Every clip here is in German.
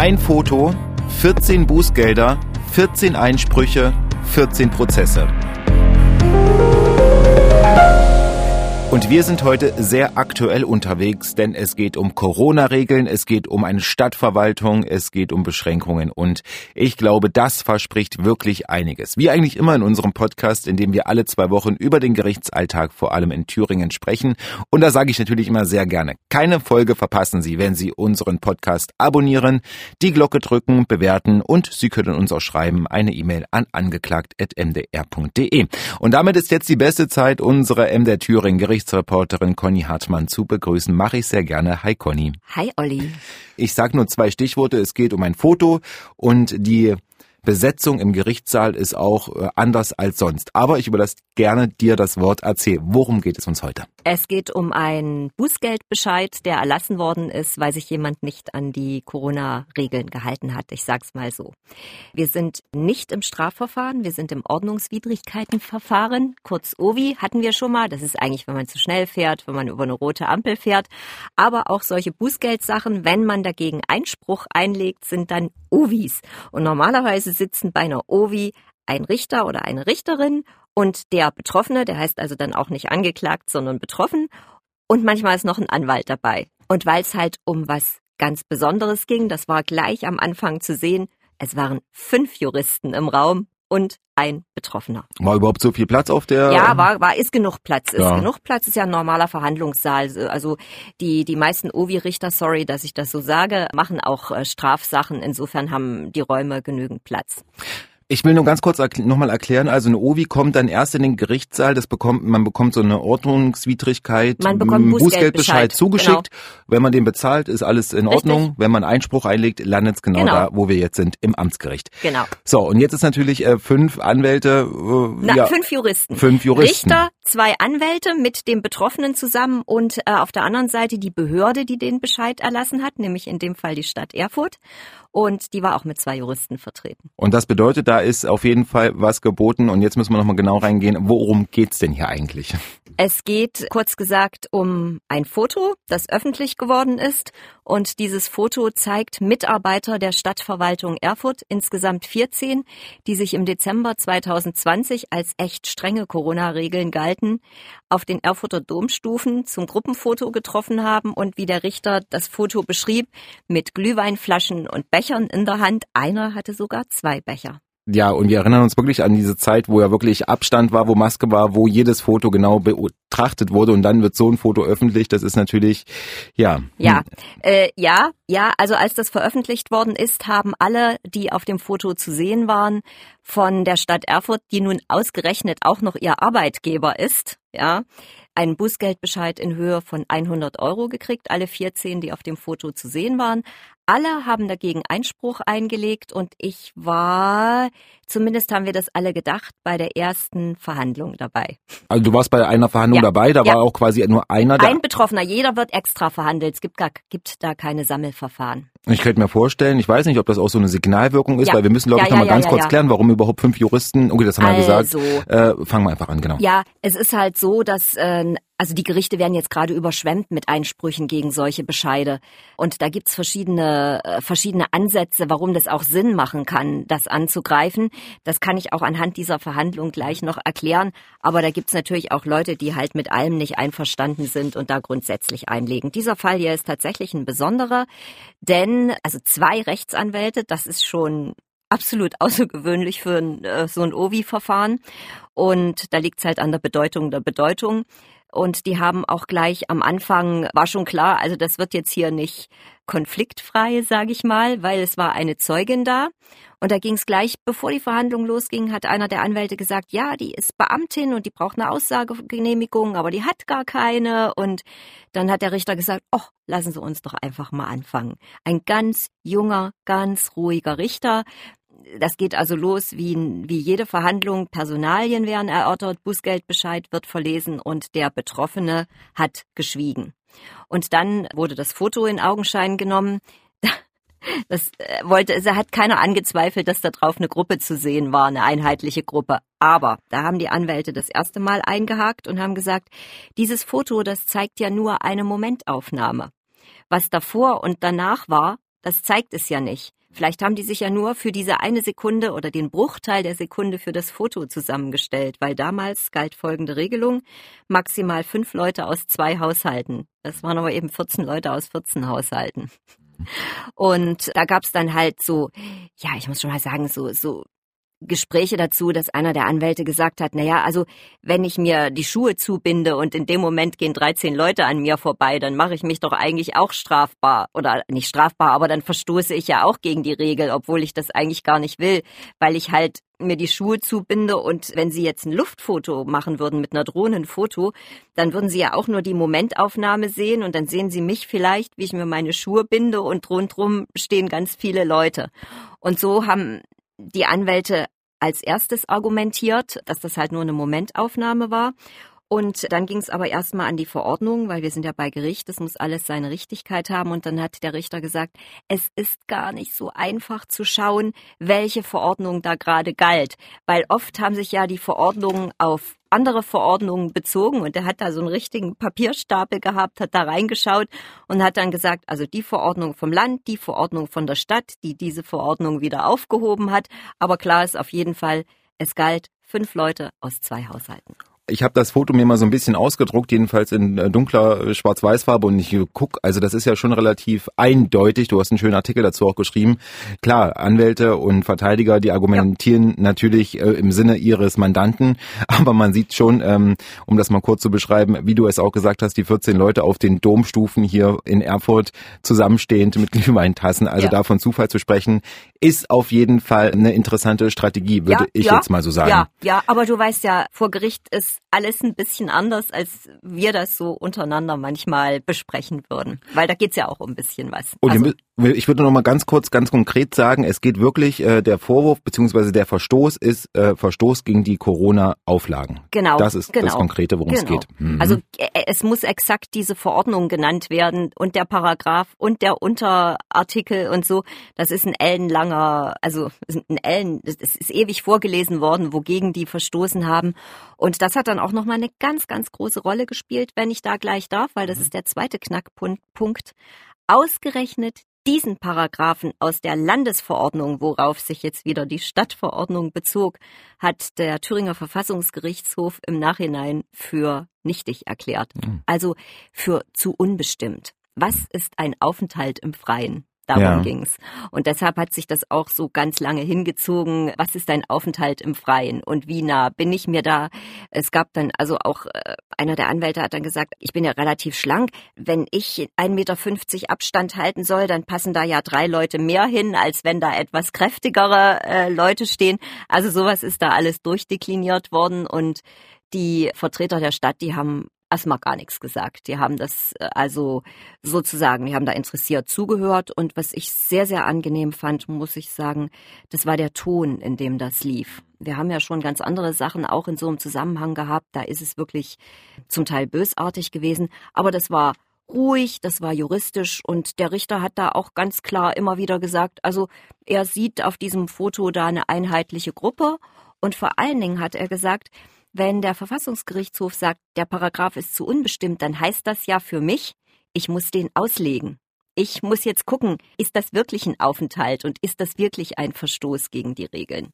Ein Foto, 14 Bußgelder, 14 Einsprüche, 14 Prozesse. Und wir sind heute sehr aktuell unterwegs, denn es geht um Corona-Regeln, es geht um eine Stadtverwaltung, es geht um Beschränkungen und ich glaube, das verspricht wirklich einiges. Wie eigentlich immer in unserem Podcast, in dem wir alle zwei Wochen über den Gerichtsalltag vor allem in Thüringen sprechen. Und da sage ich natürlich immer sehr gerne, keine Folge verpassen Sie, wenn Sie unseren Podcast abonnieren, die Glocke drücken, bewerten und Sie können uns auch schreiben eine E-Mail an angeklagt.mdr.de. Und damit ist jetzt die beste Zeit, unsere MDR Thüringen Gericht Gerichtsreporterin Conny Hartmann zu begrüßen. Mache ich sehr gerne. Hi Conny. Hi Olli. Ich sage nur zwei Stichworte. Es geht um ein Foto und die Besetzung im Gerichtssaal ist auch äh, anders als sonst. Aber ich überlasse gerne dir das Wort. Erzähl, worum geht es uns heute? Es geht um einen Bußgeldbescheid, der erlassen worden ist, weil sich jemand nicht an die Corona-Regeln gehalten hat. Ich sag's mal so. Wir sind nicht im Strafverfahren, wir sind im Ordnungswidrigkeitenverfahren. Kurz OVI hatten wir schon mal. Das ist eigentlich, wenn man zu schnell fährt, wenn man über eine rote Ampel fährt. Aber auch solche Bußgeldsachen, wenn man dagegen Einspruch einlegt, sind dann OVIs. Und normalerweise sitzen bei einer OVI ein Richter oder eine Richterin und der Betroffene, der heißt also dann auch nicht angeklagt, sondern betroffen. Und manchmal ist noch ein Anwalt dabei. Und weil es halt um was ganz Besonderes ging, das war gleich am Anfang zu sehen, es waren fünf Juristen im Raum und ein Betroffener. War überhaupt so viel Platz auf der? Ja, war, war ist genug Platz. Ist ja. genug Platz, ist ja ein normaler Verhandlungssaal. Also die, die meisten OVI-Richter, sorry, dass ich das so sage, machen auch äh, Strafsachen. Insofern haben die Räume genügend Platz. Ich will nur ganz kurz nochmal erklären, also eine OVI kommt dann erst in den Gerichtssaal, das bekommt, man bekommt so eine Ordnungswidrigkeit, man bekommt Bußgeldbescheid zugeschickt. Genau. Wenn man den bezahlt, ist alles in Ordnung. Richtig. Wenn man Einspruch einlegt, landet es genau, genau, da, wo wir jetzt sind, im Amtsgericht. Genau. So, und jetzt ist natürlich äh, fünf Anwälte. Äh, Na, ja, fünf Juristen. Fünf Juristen. Richter, zwei Anwälte mit dem Betroffenen zusammen und äh, auf der anderen Seite die Behörde, die den Bescheid erlassen hat, nämlich in dem Fall die Stadt Erfurt und die war auch mit zwei Juristen vertreten. Und das bedeutet, da ist auf jeden Fall was geboten und jetzt müssen wir nochmal genau reingehen. Worum geht's denn hier eigentlich? Es geht kurz gesagt um ein Foto, das öffentlich geworden ist und dieses Foto zeigt Mitarbeiter der Stadtverwaltung Erfurt, insgesamt 14, die sich im Dezember 2020 als echt strenge Corona-Regeln galten, auf den Erfurter Domstufen zum Gruppenfoto getroffen haben und wie der Richter das Foto beschrieb, mit Glühweinflaschen und Bechern in der Hand. Einer hatte sogar zwei Becher. Ja, und wir erinnern uns wirklich an diese Zeit, wo ja wirklich Abstand war, wo Maske war, wo jedes Foto genau betrachtet wurde und dann wird so ein Foto öffentlich. Das ist natürlich, ja. Ja, äh, ja, ja. Also als das veröffentlicht worden ist, haben alle, die auf dem Foto zu sehen waren, von der Stadt Erfurt, die nun ausgerechnet auch noch ihr Arbeitgeber ist, ja, einen Bußgeldbescheid in Höhe von 100 Euro gekriegt, alle 14, die auf dem Foto zu sehen waren. Alle haben dagegen Einspruch eingelegt und ich war, zumindest haben wir das alle gedacht, bei der ersten Verhandlung dabei. Also du warst bei einer Verhandlung ja. dabei, da ja. war auch quasi nur einer. Ein Betroffener, jeder wird extra verhandelt, es gibt, gar, gibt da keine Sammelverfahren. Ich könnte mir vorstellen, ich weiß nicht, ob das auch so eine Signalwirkung ist, ja. weil wir müssen, glaube ich, ja, nochmal ganz kurz klären, warum überhaupt fünf Juristen, okay, das haben wir also, gesagt, äh, fangen wir einfach an, genau. Ja, es ist halt so, dass äh, also die Gerichte werden jetzt gerade überschwemmt mit Einsprüchen gegen solche Bescheide. Und da gibt's verschiedene, äh, verschiedene Ansätze, warum das auch Sinn machen kann, das anzugreifen. Das kann ich auch anhand dieser Verhandlung gleich noch erklären. Aber da gibt's natürlich auch Leute, die halt mit allem nicht einverstanden sind und da grundsätzlich einlegen. Dieser Fall hier ist tatsächlich ein besonderer, denn also zwei Rechtsanwälte, das ist schon absolut außergewöhnlich für ein, äh, so ein OVI-Verfahren. Und da liegt's halt an der Bedeutung der Bedeutung. Und die haben auch gleich am Anfang, war schon klar, also das wird jetzt hier nicht konfliktfrei, sage ich mal, weil es war eine Zeugin da. Und da ging es gleich, bevor die Verhandlung losging, hat einer der Anwälte gesagt, ja, die ist Beamtin und die braucht eine Aussagegenehmigung, aber die hat gar keine. Und dann hat der Richter gesagt, oh, lassen Sie uns doch einfach mal anfangen. Ein ganz junger, ganz ruhiger Richter, das geht also los wie, wie jede Verhandlung. Personalien werden erörtert, Bußgeldbescheid wird verlesen und der Betroffene hat geschwiegen. Und dann wurde das Foto in Augenschein genommen. Das äh, wollte, es hat keiner angezweifelt, dass da drauf eine Gruppe zu sehen war, eine einheitliche Gruppe. Aber da haben die Anwälte das erste Mal eingehakt und haben gesagt, dieses Foto, das zeigt ja nur eine Momentaufnahme. Was davor und danach war, das zeigt es ja nicht. Vielleicht haben die sich ja nur für diese eine Sekunde oder den Bruchteil der Sekunde für das Foto zusammengestellt, weil damals galt folgende Regelung, maximal fünf Leute aus zwei Haushalten. Das waren aber eben 14 Leute aus 14 Haushalten. Und da gab's dann halt so, ja, ich muss schon mal sagen, so, so Gespräche dazu, dass einer der Anwälte gesagt hat, na ja, also wenn ich mir die Schuhe zubinde und in dem Moment gehen 13 Leute an mir vorbei, dann mache ich mich doch eigentlich auch strafbar oder nicht strafbar, aber dann verstoße ich ja auch gegen die Regel, obwohl ich das eigentlich gar nicht will, weil ich halt mir die Schuhe zubinde und wenn Sie jetzt ein Luftfoto machen würden mit einer Drohnenfoto, dann würden Sie ja auch nur die Momentaufnahme sehen und dann sehen Sie mich vielleicht, wie ich mir meine Schuhe binde und rundrum stehen ganz viele Leute. Und so haben die Anwälte als erstes argumentiert, dass das halt nur eine Momentaufnahme war. Und dann ging es aber erstmal an die Verordnung, weil wir sind ja bei Gericht, es muss alles seine Richtigkeit haben. Und dann hat der Richter gesagt, es ist gar nicht so einfach zu schauen, welche Verordnung da gerade galt. Weil oft haben sich ja die Verordnungen auf andere Verordnungen bezogen und er hat da so einen richtigen Papierstapel gehabt, hat da reingeschaut und hat dann gesagt, also die Verordnung vom Land, die Verordnung von der Stadt, die diese Verordnung wieder aufgehoben hat. Aber klar ist auf jeden Fall, es galt fünf Leute aus zwei Haushalten ich habe das Foto mir mal so ein bisschen ausgedruckt, jedenfalls in äh, dunkler äh, Schwarz-Weiß-Farbe und ich guck, also das ist ja schon relativ eindeutig. Du hast einen schönen Artikel dazu auch geschrieben. Klar, Anwälte und Verteidiger, die argumentieren ja. natürlich äh, im Sinne ihres Mandanten, aber man sieht schon, ähm, um das mal kurz zu beschreiben, wie du es auch gesagt hast, die 14 Leute auf den Domstufen hier in Erfurt zusammenstehend mit Glühweintassen, also ja. da von Zufall zu sprechen, ist auf jeden Fall eine interessante Strategie, würde ja, ich jetzt mal so sagen. Ja, ja, aber du weißt ja, vor Gericht ist alles ein bisschen anders, als wir das so untereinander manchmal besprechen würden. Weil da geht's ja auch um ein bisschen was. Und also, ich würde noch mal ganz kurz, ganz konkret sagen, es geht wirklich, äh, der Vorwurf beziehungsweise der Verstoß ist äh, Verstoß gegen die Corona-Auflagen. Genau. Das ist genau, das Konkrete, worum genau. es geht. Mhm. Also äh, es muss exakt diese Verordnung genannt werden und der Paragraph und der Unterartikel und so. Das ist ein ellenlanger, also ein Ellen, es ist ewig vorgelesen worden, wogegen die verstoßen haben. Und das hat dann auch noch mal eine ganz, ganz große Rolle gespielt, wenn ich da gleich darf, weil das mhm. ist der zweite Knackpunkt. Ausgerechnet diesen Paragraphen aus der Landesverordnung, worauf sich jetzt wieder die Stadtverordnung bezog, hat der Thüringer Verfassungsgerichtshof im Nachhinein für nichtig erklärt. Mhm. Also für zu unbestimmt. Was ist ein Aufenthalt im Freien? Darum ja. ging's. Und deshalb hat sich das auch so ganz lange hingezogen. Was ist dein Aufenthalt im Freien und wie nah bin ich mir da? Es gab dann also auch äh, einer der Anwälte hat dann gesagt, ich bin ja relativ schlank. Wenn ich 1,50 Meter Abstand halten soll, dann passen da ja drei Leute mehr hin, als wenn da etwas kräftigere äh, Leute stehen. Also sowas ist da alles durchdekliniert worden und die Vertreter der Stadt, die haben erstmal gar nichts gesagt. Die haben das äh, also sozusagen, die haben da interessiert zugehört und was ich sehr, sehr angenehm fand, muss ich sagen, das war der Ton, in dem das lief. Wir haben ja schon ganz andere Sachen auch in so einem Zusammenhang gehabt. Da ist es wirklich zum Teil bösartig gewesen, aber das war ruhig, das war juristisch und der Richter hat da auch ganz klar immer wieder gesagt, also er sieht auf diesem Foto da eine einheitliche Gruppe und vor allen Dingen hat er gesagt, wenn der Verfassungsgerichtshof sagt, der Paragraph ist zu unbestimmt, dann heißt das ja für mich, ich muss den auslegen. Ich muss jetzt gucken, ist das wirklich ein Aufenthalt und ist das wirklich ein Verstoß gegen die Regeln?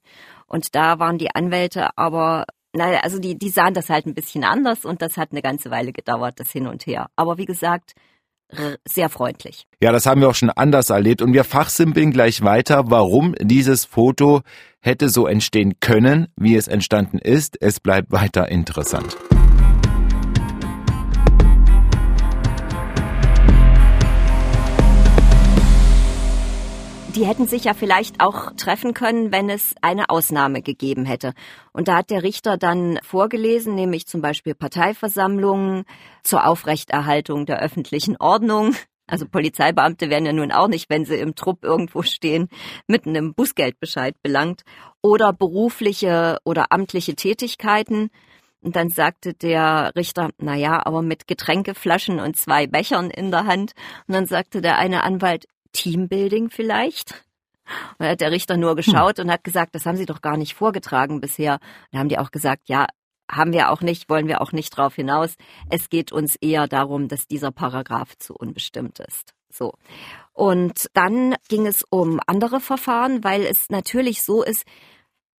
Und da waren die Anwälte aber, naja, also die, die sahen das halt ein bisschen anders und das hat eine ganze Weile gedauert, das hin und her. Aber wie gesagt, sehr freundlich. Ja, das haben wir auch schon anders erlebt und wir fachsimpeln gleich weiter, warum dieses Foto hätte so entstehen können, wie es entstanden ist. Es bleibt weiter interessant. die hätten sich ja vielleicht auch treffen können, wenn es eine Ausnahme gegeben hätte. Und da hat der Richter dann vorgelesen, nämlich zum Beispiel Parteiversammlungen zur Aufrechterhaltung der öffentlichen Ordnung. Also Polizeibeamte werden ja nun auch nicht, wenn sie im Trupp irgendwo stehen, mit einem Bußgeldbescheid belangt. Oder berufliche oder amtliche Tätigkeiten. Und dann sagte der Richter, na ja, aber mit Getränkeflaschen und zwei Bechern in der Hand. Und dann sagte der eine Anwalt, Teambuilding vielleicht? Und dann hat der Richter nur geschaut hm. und hat gesagt, das haben Sie doch gar nicht vorgetragen bisher. Und dann haben die auch gesagt, ja, haben wir auch nicht, wollen wir auch nicht drauf hinaus. Es geht uns eher darum, dass dieser Paragraph zu unbestimmt ist. So. Und dann ging es um andere Verfahren, weil es natürlich so ist,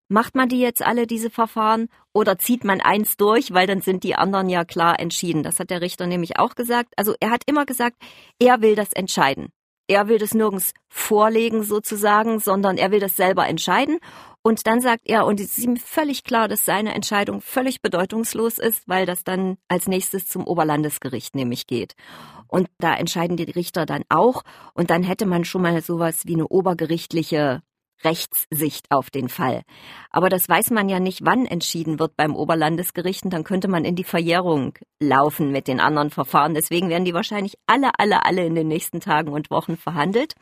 macht man die jetzt alle, diese Verfahren, oder zieht man eins durch, weil dann sind die anderen ja klar entschieden. Das hat der Richter nämlich auch gesagt. Also er hat immer gesagt, er will das entscheiden. Er will das nirgends vorlegen sozusagen, sondern er will das selber entscheiden. Und dann sagt er, und es ist ihm völlig klar, dass seine Entscheidung völlig bedeutungslos ist, weil das dann als nächstes zum Oberlandesgericht nämlich geht. Und da entscheiden die Richter dann auch. Und dann hätte man schon mal sowas wie eine obergerichtliche Rechtssicht auf den Fall. Aber das weiß man ja nicht, wann entschieden wird beim Oberlandesgericht. Und dann könnte man in die Verjährung laufen mit den anderen Verfahren. Deswegen werden die wahrscheinlich alle, alle, alle in den nächsten Tagen und Wochen verhandelt.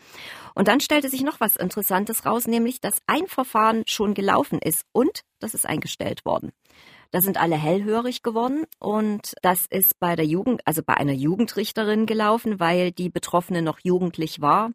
Und dann stellte sich noch was Interessantes raus, nämlich, dass ein Verfahren schon gelaufen ist und das ist eingestellt worden. Da sind alle hellhörig geworden und das ist bei der Jugend, also bei einer Jugendrichterin gelaufen, weil die Betroffene noch jugendlich war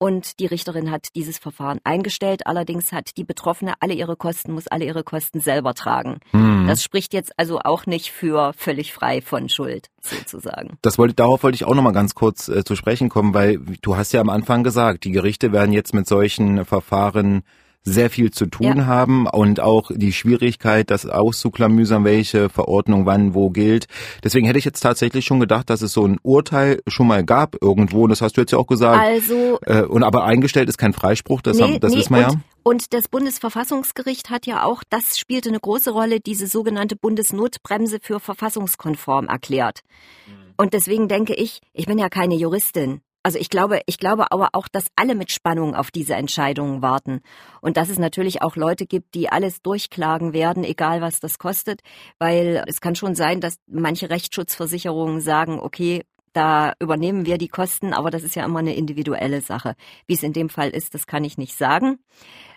und die Richterin hat dieses Verfahren eingestellt. Allerdings hat die Betroffene alle ihre Kosten, muss alle ihre Kosten selber tragen. Hm. Das spricht jetzt also auch nicht für völlig frei von Schuld, sozusagen. Das wollte, darauf wollte ich auch nochmal ganz kurz äh, zu sprechen kommen, weil du hast ja am Anfang gesagt, die Gerichte werden jetzt mit solchen Verfahren sehr viel zu tun ja. haben und auch die Schwierigkeit, das auszuklamüsern, welche Verordnung wann wo gilt. Deswegen hätte ich jetzt tatsächlich schon gedacht, dass es so ein Urteil schon mal gab irgendwo. Und das hast du jetzt ja auch gesagt. Also äh, und aber eingestellt ist kein Freispruch. Das, nee, haben, das nee, wissen wir und, ja. Und das Bundesverfassungsgericht hat ja auch, das spielte eine große Rolle, diese sogenannte Bundesnotbremse für verfassungskonform erklärt. Mhm. Und deswegen denke ich, ich bin ja keine Juristin. Also ich glaube, ich glaube aber auch, dass alle mit Spannung auf diese Entscheidungen warten und dass es natürlich auch Leute gibt, die alles durchklagen werden, egal was das kostet, weil es kann schon sein, dass manche Rechtsschutzversicherungen sagen, okay, da übernehmen wir die Kosten, aber das ist ja immer eine individuelle Sache. Wie es in dem Fall ist, das kann ich nicht sagen.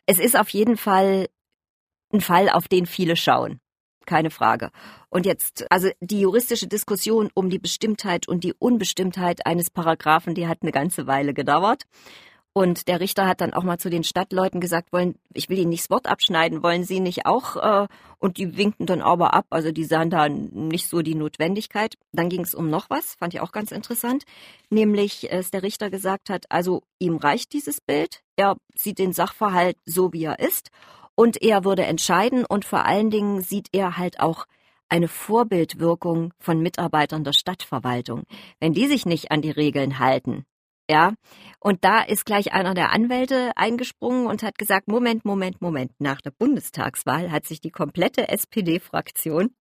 Es ist auf jeden Fall ein Fall, auf den viele schauen keine Frage. Und jetzt, also die juristische Diskussion um die Bestimmtheit und die Unbestimmtheit eines Paragraphen, die hat eine ganze Weile gedauert. Und der Richter hat dann auch mal zu den Stadtleuten gesagt, wollen, ich will Ihnen nicht das Wort abschneiden, wollen Sie nicht auch? Äh, und die winkten dann aber ab, also die sahen da nicht so die Notwendigkeit. Dann ging es um noch was, fand ich auch ganz interessant, nämlich, dass der Richter gesagt hat, also ihm reicht dieses Bild, er sieht den Sachverhalt so, wie er ist und er würde entscheiden und vor allen Dingen sieht er halt auch eine Vorbildwirkung von Mitarbeitern der Stadtverwaltung. Wenn die sich nicht an die Regeln halten, ja, und da ist gleich einer der Anwälte eingesprungen und hat gesagt, Moment, Moment, Moment, nach der Bundestagswahl hat sich die komplette SPD-Fraktion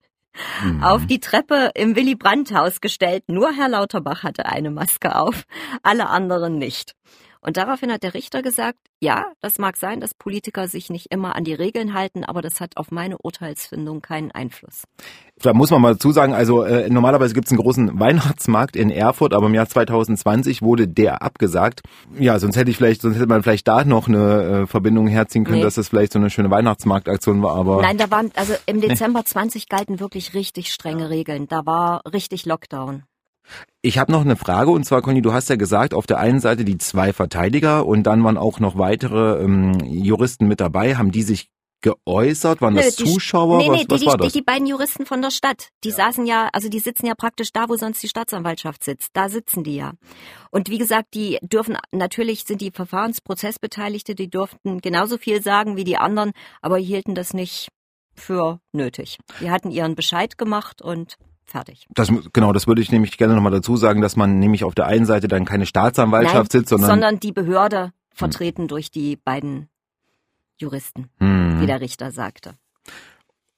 mhm. auf die Treppe im Willy Brandt-Haus gestellt. Nur Herr Lauterbach hatte eine Maske auf, alle anderen nicht. Und daraufhin hat der Richter gesagt, ja, das mag sein, dass Politiker sich nicht immer an die Regeln halten, aber das hat auf meine Urteilsfindung keinen Einfluss. Da muss man mal dazu sagen, also äh, normalerweise gibt es einen großen Weihnachtsmarkt in Erfurt, aber im Jahr 2020 wurde der abgesagt. Ja, sonst hätte ich vielleicht, sonst hätte man vielleicht da noch eine äh, Verbindung herziehen können, nee. dass das vielleicht so eine schöne Weihnachtsmarktaktion war, aber. Nein, da waren, also im Dezember nee. 20 galten wirklich richtig strenge Regeln. Da war richtig Lockdown. Ich habe noch eine Frage und zwar, Conny, du hast ja gesagt, auf der einen Seite die zwei Verteidiger und dann waren auch noch weitere ähm, Juristen mit dabei. Haben die sich geäußert? Waren Nö, das Zuschauer? Nee, nee, was, die, was war die, das? die beiden Juristen von der Stadt. Die ja. saßen ja, also die sitzen ja praktisch da, wo sonst die Staatsanwaltschaft sitzt. Da sitzen die ja. Und wie gesagt, die dürfen, natürlich sind die Verfahrensprozessbeteiligte, die durften genauso viel sagen wie die anderen, aber hielten das nicht für nötig. Die hatten ihren Bescheid gemacht und fertig. Das, genau, das würde ich nämlich gerne nochmal dazu sagen, dass man nämlich auf der einen Seite dann keine Staatsanwaltschaft Nein, sitzt, sondern, sondern die Behörde hm. vertreten hm. durch die beiden Juristen, hm. wie der Richter sagte.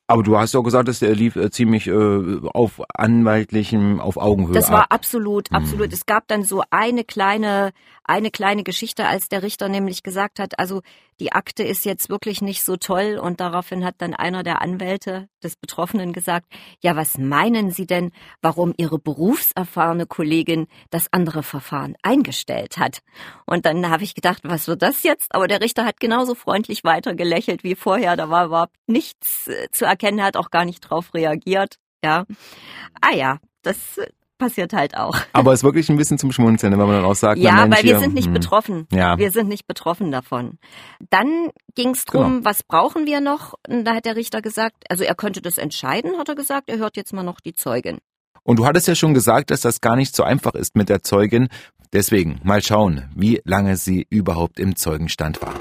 Aber du hast ja auch gesagt, dass der lief äh, ziemlich äh, auf anwaltlichem, auf Augenhöhe. Das war ab. absolut, absolut. Hm. Es gab dann so eine kleine, eine kleine Geschichte, als der Richter nämlich gesagt hat, also die Akte ist jetzt wirklich nicht so toll und daraufhin hat dann einer der Anwälte des Betroffenen gesagt, ja, was meinen Sie denn, warum Ihre berufserfahrene Kollegin das andere Verfahren eingestellt hat? Und dann habe ich gedacht, was wird das jetzt? Aber der Richter hat genauso freundlich weiter gelächelt wie vorher, da war überhaupt nichts äh, zu erkennen, er hat auch gar nicht drauf reagiert. Ja. Ah ja, das passiert halt auch. Aber es ist wirklich ein bisschen zum Schmunzeln, wenn man dann auch sagt, ja, na Mensch, weil wir hier, sind nicht hm. betroffen. Ja. Wir sind nicht betroffen davon. Dann ging es drum, genau. was brauchen wir noch? Und da hat der Richter gesagt, also er könnte das entscheiden, hat er gesagt, er hört jetzt mal noch die Zeugin. Und du hattest ja schon gesagt, dass das gar nicht so einfach ist mit der Zeugin. Deswegen mal schauen, wie lange sie überhaupt im Zeugenstand war.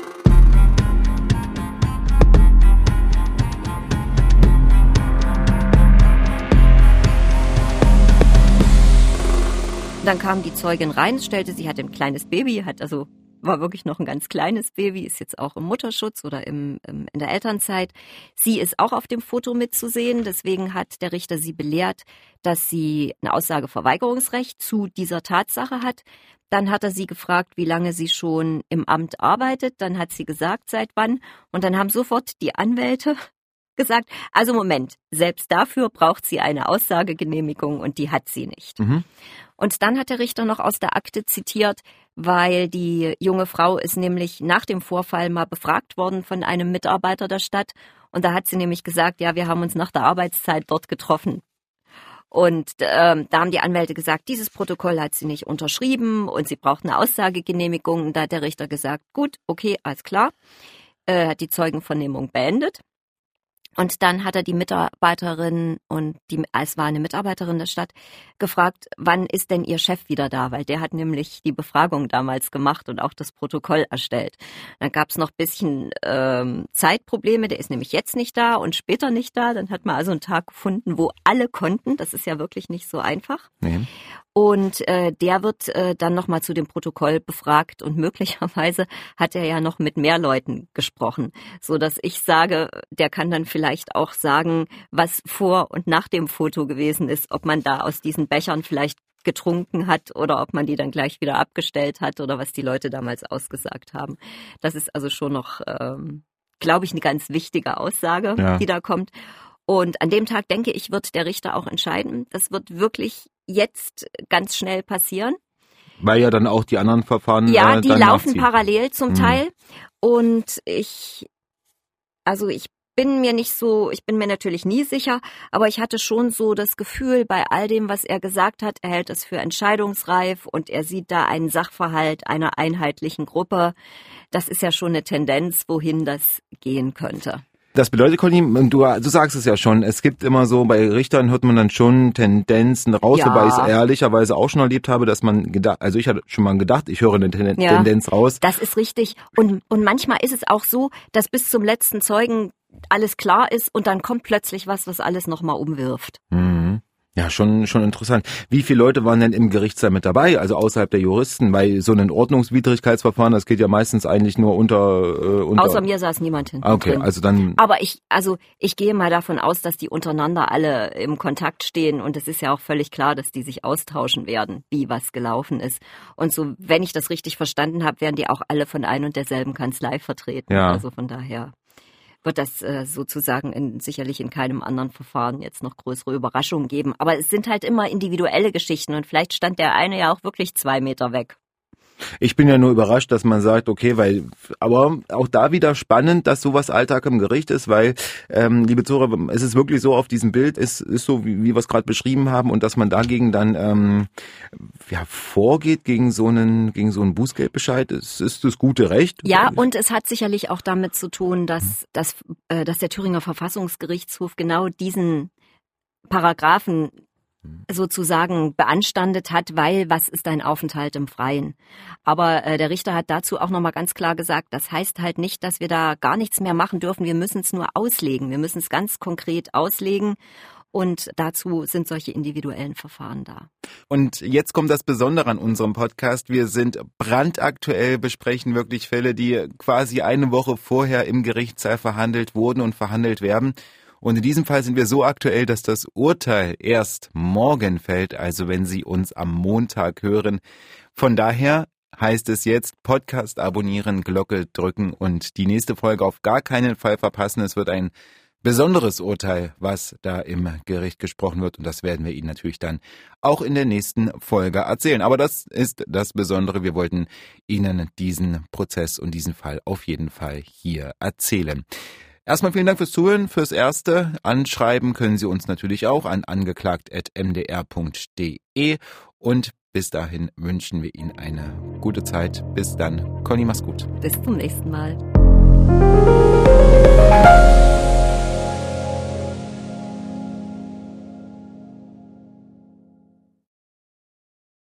Dann kam die Zeugin rein, stellte, sie hat ein kleines Baby, hat also war wirklich noch ein ganz kleines Baby, ist jetzt auch im Mutterschutz oder im, im, in der Elternzeit. Sie ist auch auf dem Foto mitzusehen. Deswegen hat der Richter sie belehrt, dass sie ein Aussageverweigerungsrecht zu dieser Tatsache hat. Dann hat er sie gefragt, wie lange sie schon im Amt arbeitet. Dann hat sie gesagt, seit wann. Und dann haben sofort die Anwälte gesagt, also Moment, selbst dafür braucht sie eine Aussagegenehmigung und die hat sie nicht. Mhm. Und dann hat der Richter noch aus der Akte zitiert, weil die junge Frau ist nämlich nach dem Vorfall mal befragt worden von einem Mitarbeiter der Stadt. Und da hat sie nämlich gesagt, ja, wir haben uns nach der Arbeitszeit dort getroffen. Und ähm, da haben die Anwälte gesagt, dieses Protokoll hat sie nicht unterschrieben und sie braucht eine Aussagegenehmigung. Und da hat der Richter gesagt, gut, okay, alles klar. Äh, hat die Zeugenvernehmung beendet. Und dann hat er die Mitarbeiterin und die, es war eine Mitarbeiterin der Stadt, gefragt, wann ist denn ihr Chef wieder da? Weil der hat nämlich die Befragung damals gemacht und auch das Protokoll erstellt. Dann gab es noch bisschen ähm, Zeitprobleme, der ist nämlich jetzt nicht da und später nicht da. Dann hat man also einen Tag gefunden, wo alle konnten. Das ist ja wirklich nicht so einfach. Nee. Und äh, der wird äh, dann nochmal zu dem Protokoll befragt und möglicherweise hat er ja noch mit mehr Leuten gesprochen, so dass ich sage, der kann dann vielleicht auch sagen, was vor und nach dem Foto gewesen ist, ob man da aus diesen Bechern vielleicht getrunken hat oder ob man die dann gleich wieder abgestellt hat oder was die Leute damals ausgesagt haben. Das ist also schon noch, ähm, glaube ich, eine ganz wichtige Aussage, ja. die da kommt. Und an dem Tag, denke ich, wird der Richter auch entscheiden. Das wird wirklich jetzt ganz schnell passieren. Weil ja dann auch die anderen Verfahren. Ja, äh, die laufen nachziehen. parallel zum mhm. Teil. Und ich, also ich bin mir nicht so, ich bin mir natürlich nie sicher, aber ich hatte schon so das Gefühl, bei all dem, was er gesagt hat, er hält es für entscheidungsreif und er sieht da einen Sachverhalt einer einheitlichen Gruppe. Das ist ja schon eine Tendenz, wohin das gehen könnte. Das bedeutet, Colin, du, du sagst es ja schon, es gibt immer so, bei Richtern hört man dann schon Tendenzen raus, ja. wobei ich es ehrlicherweise auch schon erlebt habe, dass man gedacht, also ich hatte schon mal gedacht, ich höre eine Ten ja. Tendenz raus. Das ist richtig. Und, und manchmal ist es auch so, dass bis zum letzten Zeugen alles klar ist und dann kommt plötzlich was, was alles nochmal umwirft. Mhm. Ja, schon, schon interessant. Wie viele Leute waren denn im Gerichtssaal mit dabei, also außerhalb der Juristen? Bei so einem Ordnungswidrigkeitsverfahren, das geht ja meistens eigentlich nur unter, äh, unter Außer mir saß niemand hin. Okay, drin. also dann. Aber ich, also ich gehe mal davon aus, dass die untereinander alle im Kontakt stehen und es ist ja auch völlig klar, dass die sich austauschen werden, wie was gelaufen ist. Und so, wenn ich das richtig verstanden habe, werden die auch alle von ein und derselben Kanzlei vertreten. Ja. Also von daher wird das äh, sozusagen in, sicherlich in keinem anderen Verfahren jetzt noch größere Überraschungen geben. Aber es sind halt immer individuelle Geschichten und vielleicht stand der eine ja auch wirklich zwei Meter weg. Ich bin ja nur überrascht, dass man sagt, okay, weil, aber auch da wieder spannend, dass sowas Alltag im Gericht ist, weil, ähm, liebe Zuhörer, es ist wirklich so auf diesem Bild, es ist so, wie, wie wir es gerade beschrieben haben, und dass man dagegen dann ähm, ja, vorgeht gegen so einen, gegen so einen Bußgeldbescheid, es ist das gute Recht. Ja, und es hat sicherlich auch damit zu tun, dass, dass, äh, dass der Thüringer Verfassungsgerichtshof genau diesen Paragraphen sozusagen beanstandet hat, weil was ist ein Aufenthalt im Freien. Aber äh, der Richter hat dazu auch nochmal ganz klar gesagt, das heißt halt nicht, dass wir da gar nichts mehr machen dürfen. Wir müssen es nur auslegen. Wir müssen es ganz konkret auslegen. Und dazu sind solche individuellen Verfahren da. Und jetzt kommt das Besondere an unserem Podcast. Wir sind brandaktuell, besprechen wirklich Fälle, die quasi eine Woche vorher im Gerichtssaal verhandelt wurden und verhandelt werden. Und in diesem Fall sind wir so aktuell, dass das Urteil erst morgen fällt, also wenn Sie uns am Montag hören. Von daher heißt es jetzt Podcast abonnieren, Glocke drücken und die nächste Folge auf gar keinen Fall verpassen. Es wird ein besonderes Urteil, was da im Gericht gesprochen wird. Und das werden wir Ihnen natürlich dann auch in der nächsten Folge erzählen. Aber das ist das Besondere. Wir wollten Ihnen diesen Prozess und diesen Fall auf jeden Fall hier erzählen. Erstmal vielen Dank fürs Zuhören, fürs Erste. Anschreiben können Sie uns natürlich auch an angeklagt.mdr.de und bis dahin wünschen wir Ihnen eine gute Zeit. Bis dann. Conny, mach's gut. Bis zum nächsten Mal.